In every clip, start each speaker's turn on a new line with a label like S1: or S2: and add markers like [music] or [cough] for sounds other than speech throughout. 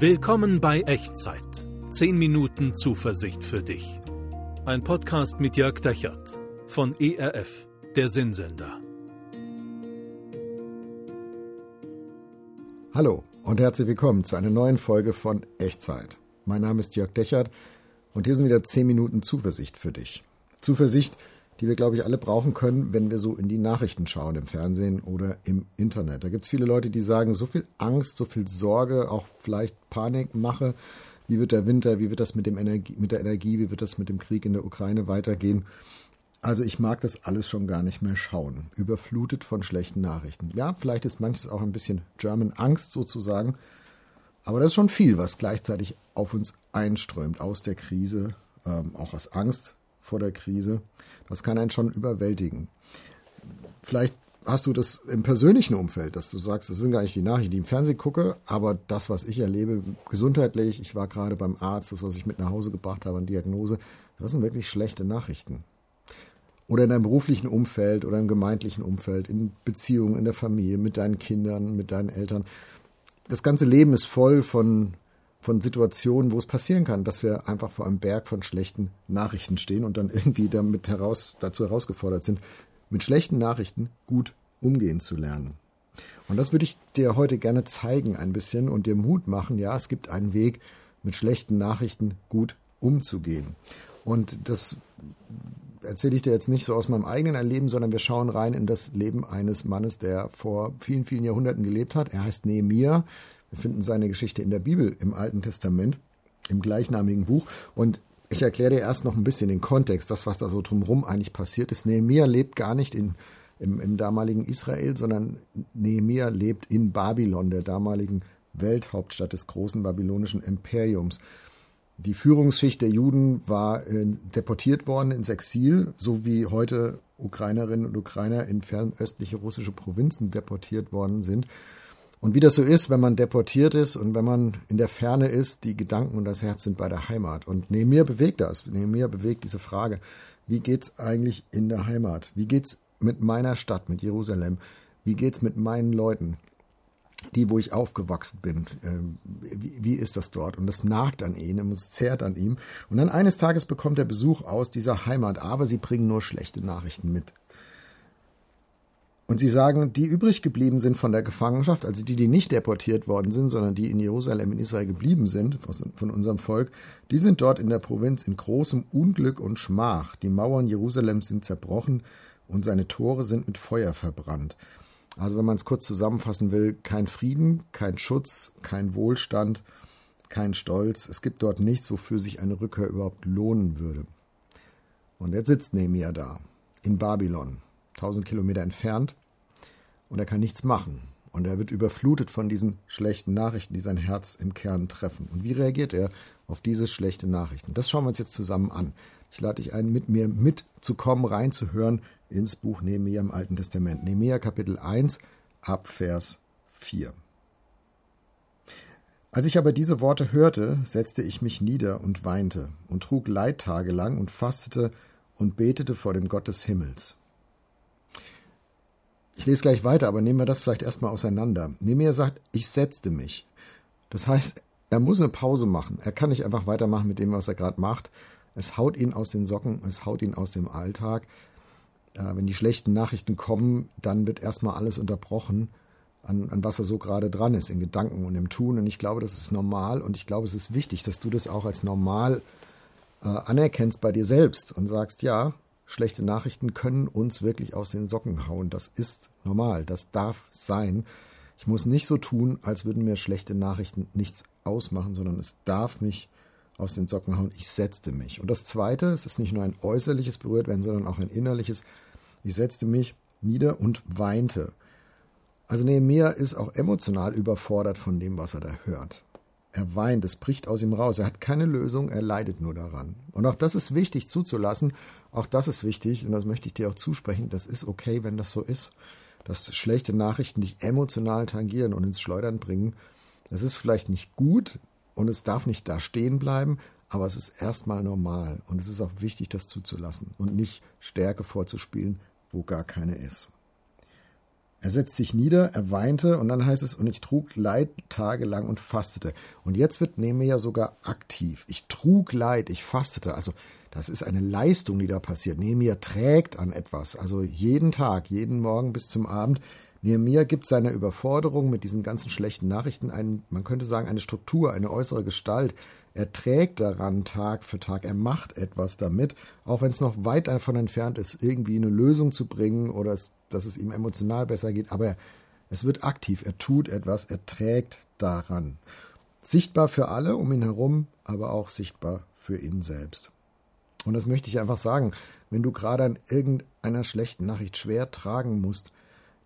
S1: Willkommen bei Echtzeit. 10 Minuten Zuversicht für dich. Ein Podcast mit Jörg Dechert von ERF, der Sinnsender.
S2: Hallo und herzlich willkommen zu einer neuen Folge von Echtzeit. Mein Name ist Jörg Dechert und hier sind wieder 10 Minuten Zuversicht für dich. Zuversicht, die wir, glaube ich, alle brauchen können, wenn wir so in die Nachrichten schauen, im Fernsehen oder im Internet. Da gibt es viele Leute, die sagen, so viel Angst, so viel Sorge, auch vielleicht Panikmache. Wie wird der Winter, wie wird das mit, dem Energie, mit der Energie, wie wird das mit dem Krieg in der Ukraine weitergehen? Also ich mag das alles schon gar nicht mehr schauen. Überflutet von schlechten Nachrichten. Ja, vielleicht ist manches auch ein bisschen German Angst sozusagen. Aber das ist schon viel, was gleichzeitig auf uns einströmt aus der Krise, ähm, auch aus Angst vor der Krise. Das kann einen schon überwältigen. Vielleicht hast du das im persönlichen Umfeld, dass du sagst, das sind gar nicht die Nachrichten, die ich im Fernsehen gucke, aber das, was ich erlebe, gesundheitlich, ich war gerade beim Arzt, das, was ich mit nach Hause gebracht habe an Diagnose, das sind wirklich schlechte Nachrichten. Oder in deinem beruflichen Umfeld oder im gemeindlichen Umfeld, in Beziehungen, in der Familie, mit deinen Kindern, mit deinen Eltern. Das ganze Leben ist voll von von Situationen, wo es passieren kann, dass wir einfach vor einem Berg von schlechten Nachrichten stehen und dann irgendwie damit heraus, dazu herausgefordert sind, mit schlechten Nachrichten gut umgehen zu lernen. Und das würde ich dir heute gerne zeigen ein bisschen und dir Mut machen. Ja, es gibt einen Weg, mit schlechten Nachrichten gut umzugehen. Und das erzähle ich dir jetzt nicht so aus meinem eigenen Erleben, sondern wir schauen rein in das Leben eines Mannes, der vor vielen, vielen Jahrhunderten gelebt hat. Er heißt Nehemiah. Wir finden seine Geschichte in der Bibel, im Alten Testament, im gleichnamigen Buch. Und ich erkläre dir erst noch ein bisschen den Kontext, das, was da so drumherum eigentlich passiert ist. Nehemiah lebt gar nicht in, im, im damaligen Israel, sondern Nehemiah lebt in Babylon, der damaligen Welthauptstadt des großen babylonischen Imperiums. Die Führungsschicht der Juden war äh, deportiert worden ins Exil, so wie heute Ukrainerinnen und Ukrainer in fernöstliche russische Provinzen deportiert worden sind. Und wie das so ist, wenn man deportiert ist und wenn man in der Ferne ist, die Gedanken und das Herz sind bei der Heimat. Und neben mir bewegt das, neben mir bewegt diese Frage, wie geht's eigentlich in der Heimat? Wie geht's mit meiner Stadt, mit Jerusalem? Wie geht's mit meinen Leuten? Die, wo ich aufgewachsen bin, ähm, wie, ist das dort? Und das nagt an ihm und es zehrt an ihm. Und dann eines Tages bekommt er Besuch aus dieser Heimat, aber sie bringen nur schlechte Nachrichten mit. Und sie sagen, die übrig geblieben sind von der Gefangenschaft, also die, die nicht deportiert worden sind, sondern die in Jerusalem, in Israel geblieben sind, von unserem Volk, die sind dort in der Provinz in großem Unglück und Schmach. Die Mauern Jerusalems sind zerbrochen und seine Tore sind mit Feuer verbrannt. Also wenn man es kurz zusammenfassen will, kein Frieden, kein Schutz, kein Wohlstand, kein Stolz. Es gibt dort nichts, wofür sich eine Rückkehr überhaupt lohnen würde. Und jetzt sitzt Nehemiah da, in Babylon, 1000 Kilometer entfernt, und er kann nichts machen. Und er wird überflutet von diesen schlechten Nachrichten, die sein Herz im Kern treffen. Und wie reagiert er auf diese schlechten Nachrichten? Das schauen wir uns jetzt zusammen an. Ich lade dich ein, mit mir mitzukommen, reinzuhören ins Buch Nehemiah im Alten Testament. Nehemiah Kapitel 1 ab Vers 4. Als ich aber diese Worte hörte, setzte ich mich nieder und weinte und trug Leid tagelang und fastete und betete vor dem Gott des Himmels. Ich lese gleich weiter, aber nehmen wir das vielleicht erstmal auseinander. Nehemiah sagt, ich setzte mich. Das heißt, er muss eine Pause machen. Er kann nicht einfach weitermachen mit dem, was er gerade macht. Es haut ihn aus den Socken, es haut ihn aus dem Alltag. Äh, wenn die schlechten Nachrichten kommen, dann wird erstmal alles unterbrochen, an, an was er so gerade dran ist, in Gedanken und im Tun. Und ich glaube, das ist normal und ich glaube, es ist wichtig, dass du das auch als normal äh, anerkennst bei dir selbst und sagst, ja, Schlechte Nachrichten können uns wirklich aus den Socken hauen. Das ist normal, das darf sein. Ich muss nicht so tun, als würden mir schlechte Nachrichten nichts ausmachen, sondern es darf mich aus den Socken hauen. Ich setzte mich. Und das Zweite, es ist nicht nur ein äußerliches Berührtwerden, sondern auch ein innerliches. Ich setzte mich nieder und weinte. Also Nehemiah ist auch emotional überfordert von dem, was er da hört. Er weint, es bricht aus ihm raus. Er hat keine Lösung, er leidet nur daran. Und auch das ist wichtig zuzulassen. Auch das ist wichtig und das möchte ich dir auch zusprechen. Das ist okay, wenn das so ist. Dass schlechte Nachrichten dich emotional tangieren und ins Schleudern bringen. Das ist vielleicht nicht gut und es darf nicht da stehen bleiben, aber es ist erstmal normal. Und es ist auch wichtig, das zuzulassen und nicht Stärke vorzuspielen, wo gar keine ist. Er setzt sich nieder, er weinte und dann heißt es, und ich trug Leid tagelang und fastete. Und jetzt wird Nehemiah sogar aktiv. Ich trug Leid, ich fastete. Also das ist eine Leistung, die da passiert. Nehemiah trägt an etwas. Also jeden Tag, jeden Morgen bis zum Abend. Nehemiah gibt seiner Überforderung mit diesen ganzen schlechten Nachrichten einen, man könnte sagen, eine Struktur, eine äußere Gestalt. Er trägt daran Tag für Tag, er macht etwas damit, auch wenn es noch weit davon entfernt ist, irgendwie eine Lösung zu bringen oder es, dass es ihm emotional besser geht, aber es wird aktiv, er tut etwas, er trägt daran. Sichtbar für alle um ihn herum, aber auch sichtbar für ihn selbst. Und das möchte ich einfach sagen, wenn du gerade an irgendeiner schlechten Nachricht schwer tragen musst,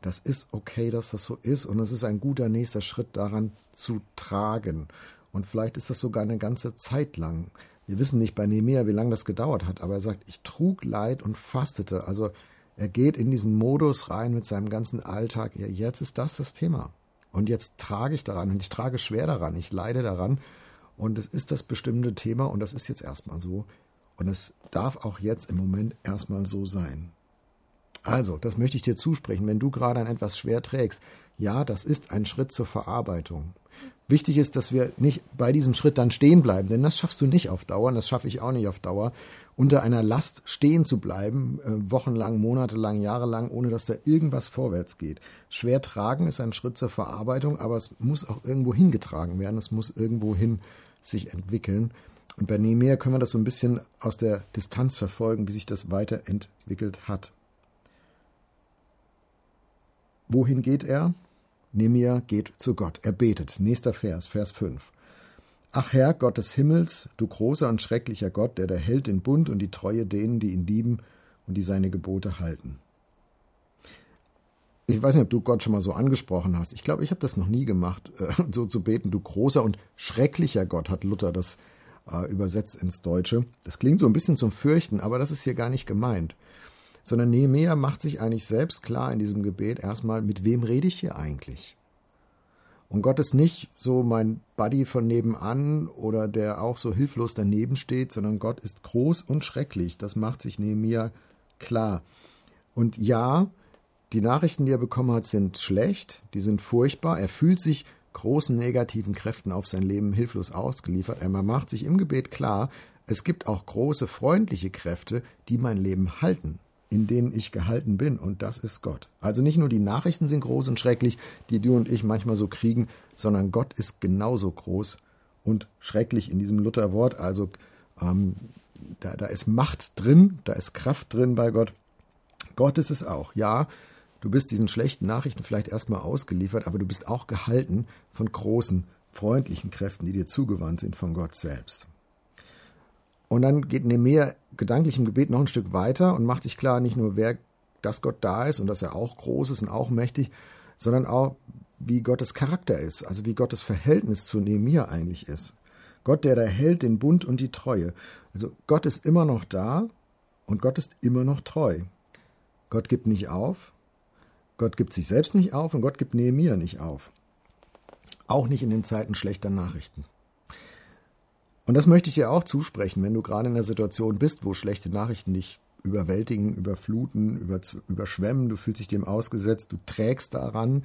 S2: das ist okay, dass das so ist und es ist ein guter nächster Schritt daran zu tragen. Und vielleicht ist das sogar eine ganze Zeit lang. Wir wissen nicht bei Nehemiah, wie lange das gedauert hat, aber er sagt, ich trug Leid und fastete. Also er geht in diesen Modus rein mit seinem ganzen Alltag. Ja, jetzt ist das das Thema. Und jetzt trage ich daran und ich trage schwer daran, ich leide daran. Und es ist das bestimmte Thema und das ist jetzt erstmal so. Und es darf auch jetzt im Moment erstmal so sein. Also, das möchte ich dir zusprechen, wenn du gerade an etwas schwer trägst. Ja, das ist ein Schritt zur Verarbeitung. Wichtig ist, dass wir nicht bei diesem Schritt dann stehen bleiben, denn das schaffst du nicht auf Dauer, und das schaffe ich auch nicht auf Dauer, unter einer Last stehen zu bleiben, äh, wochenlang, monatelang, jahrelang, ohne dass da irgendwas vorwärts geht. Schwer tragen ist ein Schritt zur Verarbeitung, aber es muss auch irgendwo hingetragen werden, es muss irgendwo hin sich entwickeln. Und bei Nehemiah können wir das so ein bisschen aus der Distanz verfolgen, wie sich das weiterentwickelt hat. Wohin geht er? Nehemiah geht zu Gott. Er betet. Nächster Vers, Vers 5. Ach Herr, Gott des Himmels, du großer und schrecklicher Gott, der der Held den Bund und die Treue denen, die ihn lieben und die seine Gebote halten. Ich weiß nicht, ob du Gott schon mal so angesprochen hast. Ich glaube, ich habe das noch nie gemacht, äh, [laughs] so zu beten. Du großer und schrecklicher Gott, hat Luther das äh, übersetzt ins Deutsche. Das klingt so ein bisschen zum Fürchten, aber das ist hier gar nicht gemeint sondern Nehemiah macht sich eigentlich selbst klar in diesem Gebet erstmal, mit wem rede ich hier eigentlich? Und Gott ist nicht so mein Buddy von nebenan oder der auch so hilflos daneben steht, sondern Gott ist groß und schrecklich. Das macht sich Nehemiah klar. Und ja, die Nachrichten, die er bekommen hat, sind schlecht, die sind furchtbar. Er fühlt sich großen negativen Kräften auf sein Leben hilflos ausgeliefert. Er macht sich im Gebet klar, es gibt auch große freundliche Kräfte, die mein Leben halten in denen ich gehalten bin, und das ist Gott. Also nicht nur die Nachrichten sind groß und schrecklich, die du und ich manchmal so kriegen, sondern Gott ist genauso groß und schrecklich in diesem Lutherwort. Also ähm, da, da ist Macht drin, da ist Kraft drin bei Gott. Gott ist es auch. Ja, du bist diesen schlechten Nachrichten vielleicht erstmal ausgeliefert, aber du bist auch gehalten von großen, freundlichen Kräften, die dir zugewandt sind von Gott selbst. Und dann geht Nehemiah gedanklich im Gebet noch ein Stück weiter und macht sich klar, nicht nur, wer, dass Gott da ist und dass er auch groß ist und auch mächtig, sondern auch, wie Gottes Charakter ist, also wie Gottes Verhältnis zu Nehemiah eigentlich ist. Gott, der da hält den Bund und die Treue. Also Gott ist immer noch da und Gott ist immer noch treu. Gott gibt nicht auf, Gott gibt sich selbst nicht auf und Gott gibt Nehemiah nicht auf. Auch nicht in den Zeiten schlechter Nachrichten. Und das möchte ich dir auch zusprechen, wenn du gerade in einer Situation bist, wo schlechte Nachrichten dich überwältigen, überfluten, über, überschwemmen, du fühlst dich dem ausgesetzt, du trägst daran,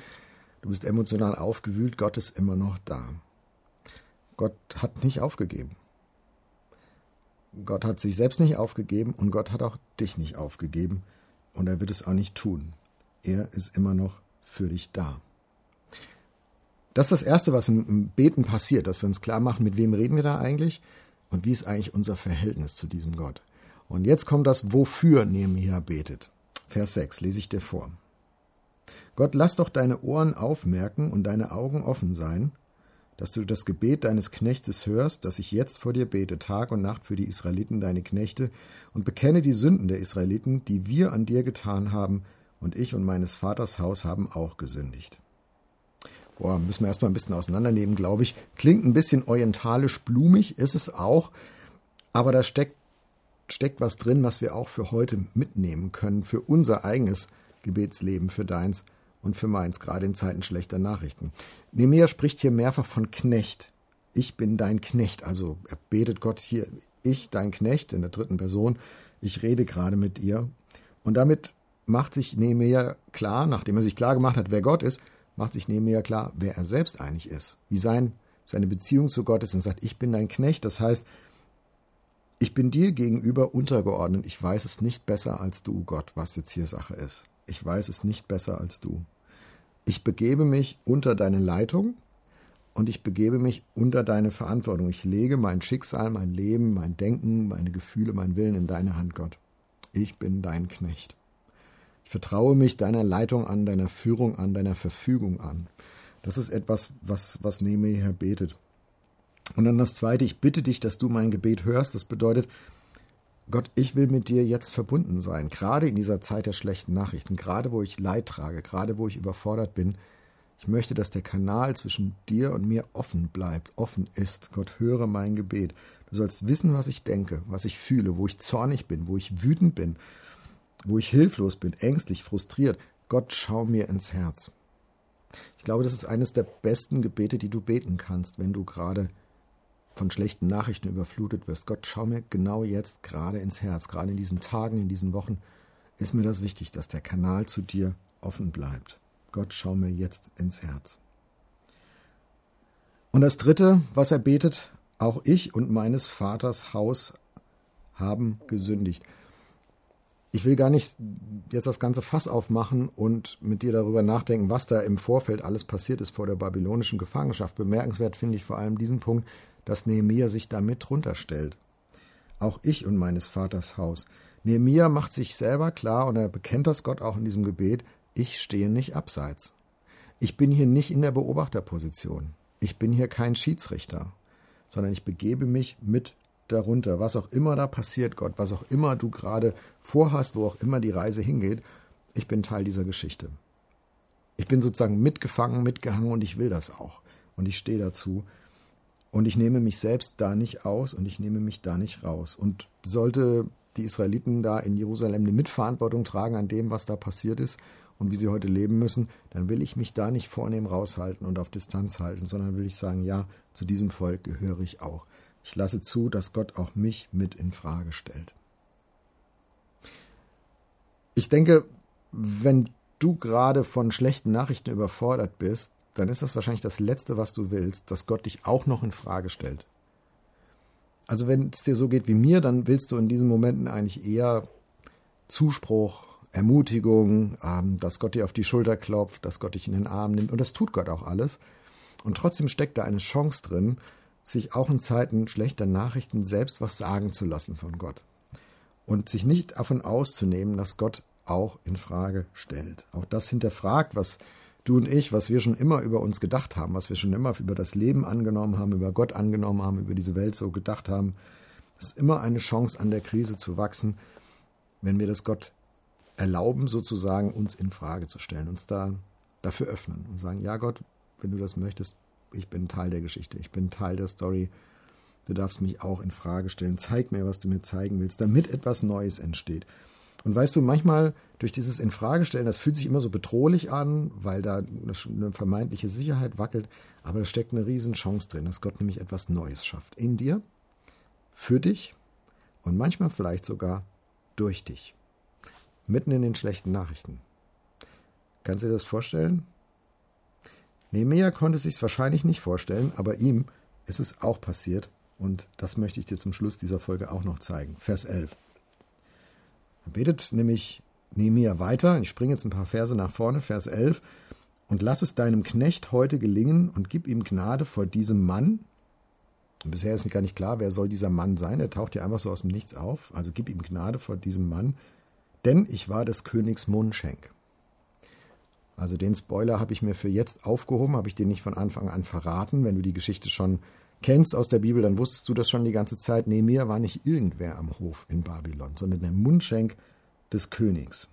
S2: du bist emotional aufgewühlt, Gott ist immer noch da. Gott hat nicht aufgegeben. Gott hat sich selbst nicht aufgegeben und Gott hat auch dich nicht aufgegeben und er wird es auch nicht tun. Er ist immer noch für dich da. Das ist das Erste, was im Beten passiert, dass wir uns klar machen, mit wem reden wir da eigentlich und wie ist eigentlich unser Verhältnis zu diesem Gott. Und jetzt kommt das, wofür Nehemiah betet. Vers 6 lese ich dir vor. Gott, lass doch deine Ohren aufmerken und deine Augen offen sein, dass du das Gebet deines Knechtes hörst, das ich jetzt vor dir bete, Tag und Nacht für die Israeliten, deine Knechte, und bekenne die Sünden der Israeliten, die wir an dir getan haben, und ich und meines Vaters Haus haben auch gesündigt boah, müssen wir erstmal ein bisschen auseinandernehmen, glaube ich. Klingt ein bisschen orientalisch blumig, ist es auch, aber da steckt, steckt was drin, was wir auch für heute mitnehmen können, für unser eigenes Gebetsleben, für deins und für meins, gerade in Zeiten schlechter Nachrichten. Nemea spricht hier mehrfach von Knecht. Ich bin dein Knecht, also er betet Gott hier, ich, dein Knecht, in der dritten Person, ich rede gerade mit ihr. Und damit macht sich Nehemiah klar, nachdem er sich klar gemacht hat, wer Gott ist, macht sich Nehemiah klar, wer er selbst eigentlich ist, wie sein, seine Beziehung zu Gott ist und sagt, ich bin dein Knecht, das heißt, ich bin dir gegenüber untergeordnet, ich weiß es nicht besser als du, Gott, was jetzt hier Sache ist. Ich weiß es nicht besser als du. Ich begebe mich unter deine Leitung und ich begebe mich unter deine Verantwortung. Ich lege mein Schicksal, mein Leben, mein Denken, meine Gefühle, mein Willen in deine Hand, Gott. Ich bin dein Knecht. Ich vertraue mich deiner Leitung an, deiner Führung an, deiner Verfügung an. Das ist etwas, was, was Nehemiah betet. Und dann das Zweite, ich bitte dich, dass du mein Gebet hörst. Das bedeutet, Gott, ich will mit dir jetzt verbunden sein, gerade in dieser Zeit der schlechten Nachrichten, gerade wo ich Leid trage, gerade wo ich überfordert bin. Ich möchte, dass der Kanal zwischen dir und mir offen bleibt, offen ist. Gott, höre mein Gebet. Du sollst wissen, was ich denke, was ich fühle, wo ich zornig bin, wo ich wütend bin, wo ich hilflos bin, ängstlich, frustriert. Gott, schau mir ins Herz. Ich glaube, das ist eines der besten Gebete, die du beten kannst, wenn du gerade von schlechten Nachrichten überflutet wirst. Gott, schau mir genau jetzt gerade ins Herz, gerade in diesen Tagen, in diesen Wochen ist mir das wichtig, dass der Kanal zu dir offen bleibt. Gott, schau mir jetzt ins Herz. Und das Dritte, was er betet, auch ich und meines Vaters Haus haben gesündigt ich will gar nicht jetzt das ganze Fass aufmachen und mit dir darüber nachdenken, was da im Vorfeld alles passiert ist vor der babylonischen Gefangenschaft. Bemerkenswert finde ich vor allem diesen Punkt, dass Nehemia sich damit runterstellt. Auch ich und meines Vaters Haus. Nehemia macht sich selber klar und er bekennt das Gott auch in diesem Gebet, ich stehe nicht abseits. Ich bin hier nicht in der Beobachterposition. Ich bin hier kein Schiedsrichter, sondern ich begebe mich mit darunter, was auch immer da passiert, Gott, was auch immer du gerade vorhast, wo auch immer die Reise hingeht, ich bin Teil dieser Geschichte. Ich bin sozusagen mitgefangen, mitgehangen und ich will das auch. Und ich stehe dazu. Und ich nehme mich selbst da nicht aus und ich nehme mich da nicht raus. Und sollte die Israeliten da in Jerusalem eine Mitverantwortung tragen an dem, was da passiert ist und wie sie heute leben müssen, dann will ich mich da nicht vornehm raushalten und auf Distanz halten, sondern will ich sagen, ja, zu diesem Volk gehöre ich auch. Ich lasse zu, dass Gott auch mich mit in Frage stellt. Ich denke, wenn du gerade von schlechten Nachrichten überfordert bist, dann ist das wahrscheinlich das Letzte, was du willst, dass Gott dich auch noch in Frage stellt. Also wenn es dir so geht wie mir, dann willst du in diesen Momenten eigentlich eher Zuspruch, Ermutigung, ähm, dass Gott dir auf die Schulter klopft, dass Gott dich in den Arm nimmt. Und das tut Gott auch alles. Und trotzdem steckt da eine Chance drin, sich auch in Zeiten schlechter Nachrichten selbst was sagen zu lassen von Gott. Und sich nicht davon auszunehmen, dass Gott auch in Frage stellt. Auch das hinterfragt, was du und ich, was wir schon immer über uns gedacht haben, was wir schon immer über das Leben angenommen haben, über Gott angenommen haben, über diese Welt so gedacht haben. Es ist immer eine Chance, an der Krise zu wachsen, wenn wir das Gott erlauben, sozusagen uns in Frage zu stellen, uns da dafür öffnen und sagen, ja Gott, wenn du das möchtest, ich bin Teil der Geschichte, ich bin Teil der Story. Du darfst mich auch in Frage stellen. Zeig mir, was du mir zeigen willst, damit etwas Neues entsteht. Und weißt du, manchmal durch dieses Infragestellen, das fühlt sich immer so bedrohlich an, weil da eine vermeintliche Sicherheit wackelt, aber da steckt eine Riesenchance drin, dass Gott nämlich etwas Neues schafft. In dir, für dich und manchmal vielleicht sogar durch dich. Mitten in den schlechten Nachrichten. Kannst du dir das vorstellen? Nehemiah konnte sich's wahrscheinlich nicht vorstellen, aber ihm ist es auch passiert und das möchte ich dir zum Schluss dieser Folge auch noch zeigen. Vers 11. Er betet nämlich Nehemiah weiter. Ich springe jetzt ein paar Verse nach vorne. Vers 11. Und lass es deinem Knecht heute gelingen und gib ihm Gnade vor diesem Mann. Und bisher ist gar nicht klar, wer soll dieser Mann sein. Er taucht ja einfach so aus dem Nichts auf. Also gib ihm Gnade vor diesem Mann. Denn ich war des Königs Mundschenk. Also den Spoiler habe ich mir für jetzt aufgehoben, habe ich dir nicht von Anfang an verraten. Wenn du die Geschichte schon kennst aus der Bibel, dann wusstest du das schon die ganze Zeit. Nehemiah war nicht irgendwer am Hof in Babylon, sondern der Mundschenk des Königs.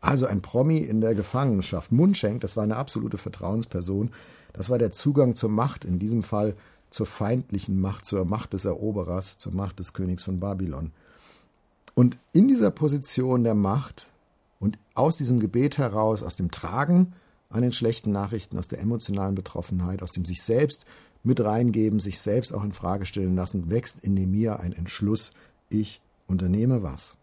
S2: Also ein Promi in der Gefangenschaft. Mundschenk, das war eine absolute Vertrauensperson. Das war der Zugang zur Macht, in diesem Fall zur feindlichen Macht, zur Macht des Eroberers, zur Macht des Königs von Babylon. Und in dieser Position der Macht und aus diesem Gebet heraus, aus dem Tragen an den schlechten Nachrichten, aus der emotionalen Betroffenheit, aus dem sich selbst mit reingeben, sich selbst auch in Frage stellen lassen, wächst in mir ein Entschluss, ich unternehme was.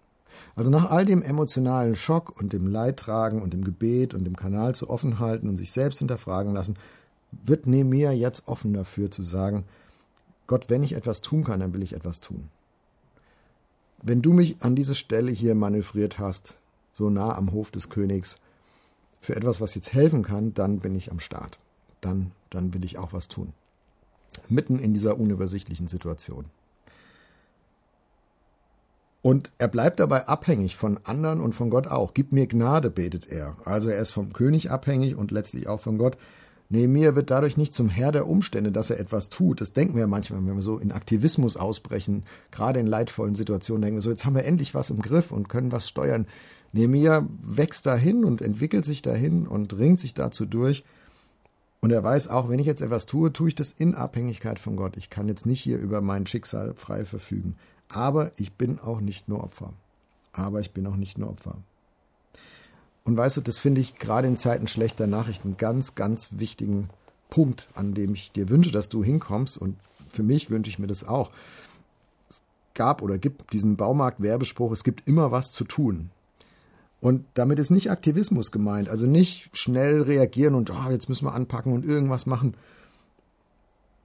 S2: Also nach all dem emotionalen Schock und dem Leidtragen und dem Gebet und dem Kanal zu offen halten und sich selbst hinterfragen lassen, wird Nehemiah jetzt offen dafür zu sagen, Gott, wenn ich etwas tun kann, dann will ich etwas tun. Wenn du mich an diese Stelle hier manövriert hast, so nah am Hof des Königs, für etwas, was jetzt helfen kann, dann bin ich am Start. Dann, dann will ich auch was tun. Mitten in dieser unübersichtlichen Situation. Und er bleibt dabei abhängig von anderen und von Gott auch. Gib mir Gnade, betet er. Also er ist vom König abhängig und letztlich auch von Gott. Nehemiah wird dadurch nicht zum Herr der Umstände, dass er etwas tut. Das denken wir manchmal, wenn wir so in Aktivismus ausbrechen, gerade in leidvollen Situationen, denken wir so, jetzt haben wir endlich was im Griff und können was steuern. Nehemiah wächst dahin und entwickelt sich dahin und ringt sich dazu durch. Und er weiß auch, wenn ich jetzt etwas tue, tue ich das in Abhängigkeit von Gott. Ich kann jetzt nicht hier über mein Schicksal frei verfügen. Aber ich bin auch nicht nur Opfer. Aber ich bin auch nicht nur Opfer. Und weißt du, das finde ich gerade in Zeiten schlechter Nachrichten ganz, ganz wichtigen Punkt, an dem ich dir wünsche, dass du hinkommst. Und für mich wünsche ich mir das auch. Es gab oder gibt diesen Baumarkt-Werbespruch, es gibt immer was zu tun. Und damit ist nicht Aktivismus gemeint, also nicht schnell reagieren und oh, jetzt müssen wir anpacken und irgendwas machen,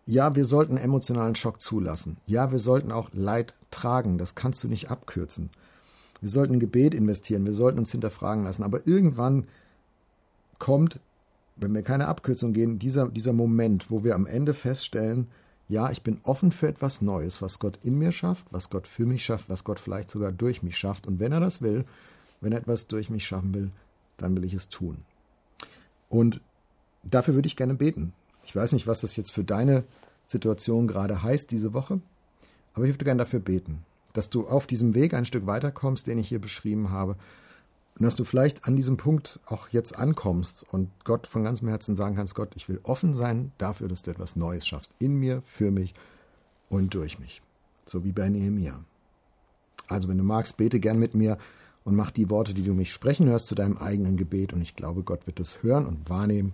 S2: ja, wir sollten emotionalen Schock zulassen. Ja, wir sollten auch Leid tragen. Das kannst du nicht abkürzen. Wir sollten Gebet investieren. Wir sollten uns hinterfragen lassen. Aber irgendwann kommt, wenn wir keine Abkürzung gehen, dieser, dieser Moment, wo wir am Ende feststellen, ja, ich bin offen für etwas Neues, was Gott in mir schafft, was Gott für mich schafft, was Gott vielleicht sogar durch mich schafft. Und wenn er das will, wenn etwas durch mich schaffen will, dann will ich es tun. Und dafür würde ich gerne beten. Ich weiß nicht, was das jetzt für deine Situation gerade heißt diese Woche, aber ich würde gerne dafür beten, dass du auf diesem Weg ein Stück weiterkommst, den ich hier beschrieben habe, und dass du vielleicht an diesem Punkt auch jetzt ankommst und Gott von ganzem Herzen sagen kannst, Gott, ich will offen sein dafür, dass du etwas Neues schaffst, in mir, für mich und durch mich, so wie bei Nehemiah. Also wenn du magst, bete gern mit mir und mach die Worte, die du mich sprechen hörst, zu deinem eigenen Gebet und ich glaube, Gott wird das hören und wahrnehmen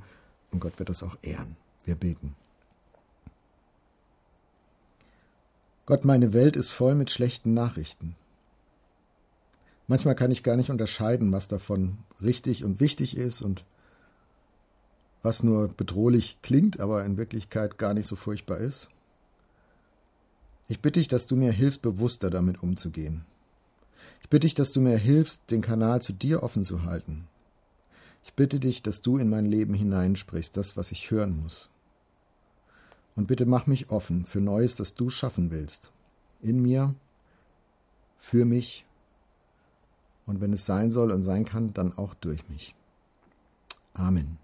S2: und Gott wird das auch ehren. Wir beten. Gott, meine Welt ist voll mit schlechten Nachrichten. Manchmal kann ich gar nicht unterscheiden, was davon richtig und wichtig ist und was nur bedrohlich klingt, aber in Wirklichkeit gar nicht so furchtbar ist. Ich bitte dich, dass du mir hilfst, bewusster damit umzugehen. Ich bitte dich, dass du mir hilfst, den Kanal zu dir offen zu halten. Ich bitte dich, dass du in mein Leben hineinsprichst, das, was ich hören muss. Und bitte mach mich offen für Neues, das du schaffen willst. In mir, für mich und wenn es sein soll und sein kann, dann auch durch mich. Amen.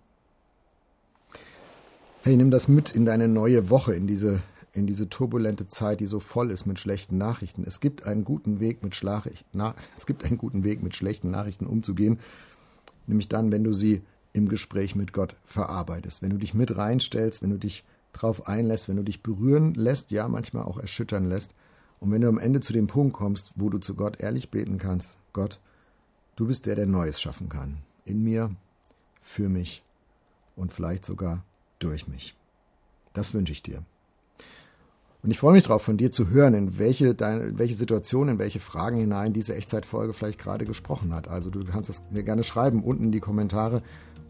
S2: Hey, nimm das mit in deine neue Woche, in diese, in diese turbulente Zeit, die so voll ist mit schlechten Nachrichten. Es gibt einen guten Weg mit Schlag, na, es gibt einen guten Weg mit schlechten Nachrichten umzugehen, nämlich dann, wenn du sie im Gespräch mit Gott verarbeitest, wenn du dich mit reinstellst, wenn du dich drauf einlässt, wenn du dich berühren lässt, ja, manchmal auch erschüttern lässt. Und wenn du am Ende zu dem Punkt kommst, wo du zu Gott ehrlich beten kannst, Gott, du bist der, der Neues schaffen kann. In mir, für mich und vielleicht sogar durch mich. Das wünsche ich dir. Und ich freue mich darauf, von dir zu hören, in welche, deine, welche Situation, in welche Fragen hinein diese Echtzeitfolge vielleicht gerade gesprochen hat. Also du kannst es mir gerne schreiben unten in die Kommentare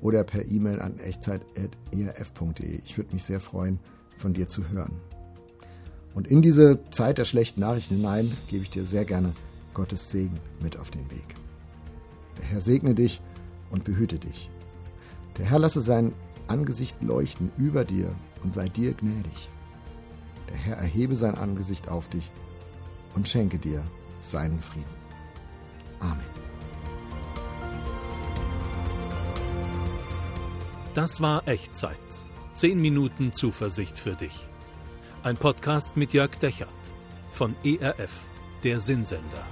S2: oder per E-Mail an echtzeit.erf.de. Ich würde mich sehr freuen, von dir zu hören. Und in diese Zeit der schlechten Nachrichten hinein gebe ich dir sehr gerne Gottes Segen mit auf den Weg. Der Herr segne dich und behüte dich. Der Herr lasse sein Angesicht leuchten über dir und sei dir gnädig. Der Herr erhebe sein Angesicht auf dich und schenke dir seinen Frieden. Amen.
S1: Das war Echtzeit. Zehn Minuten Zuversicht für dich. Ein Podcast mit Jörg Dechert von ERF, der Sinnsender.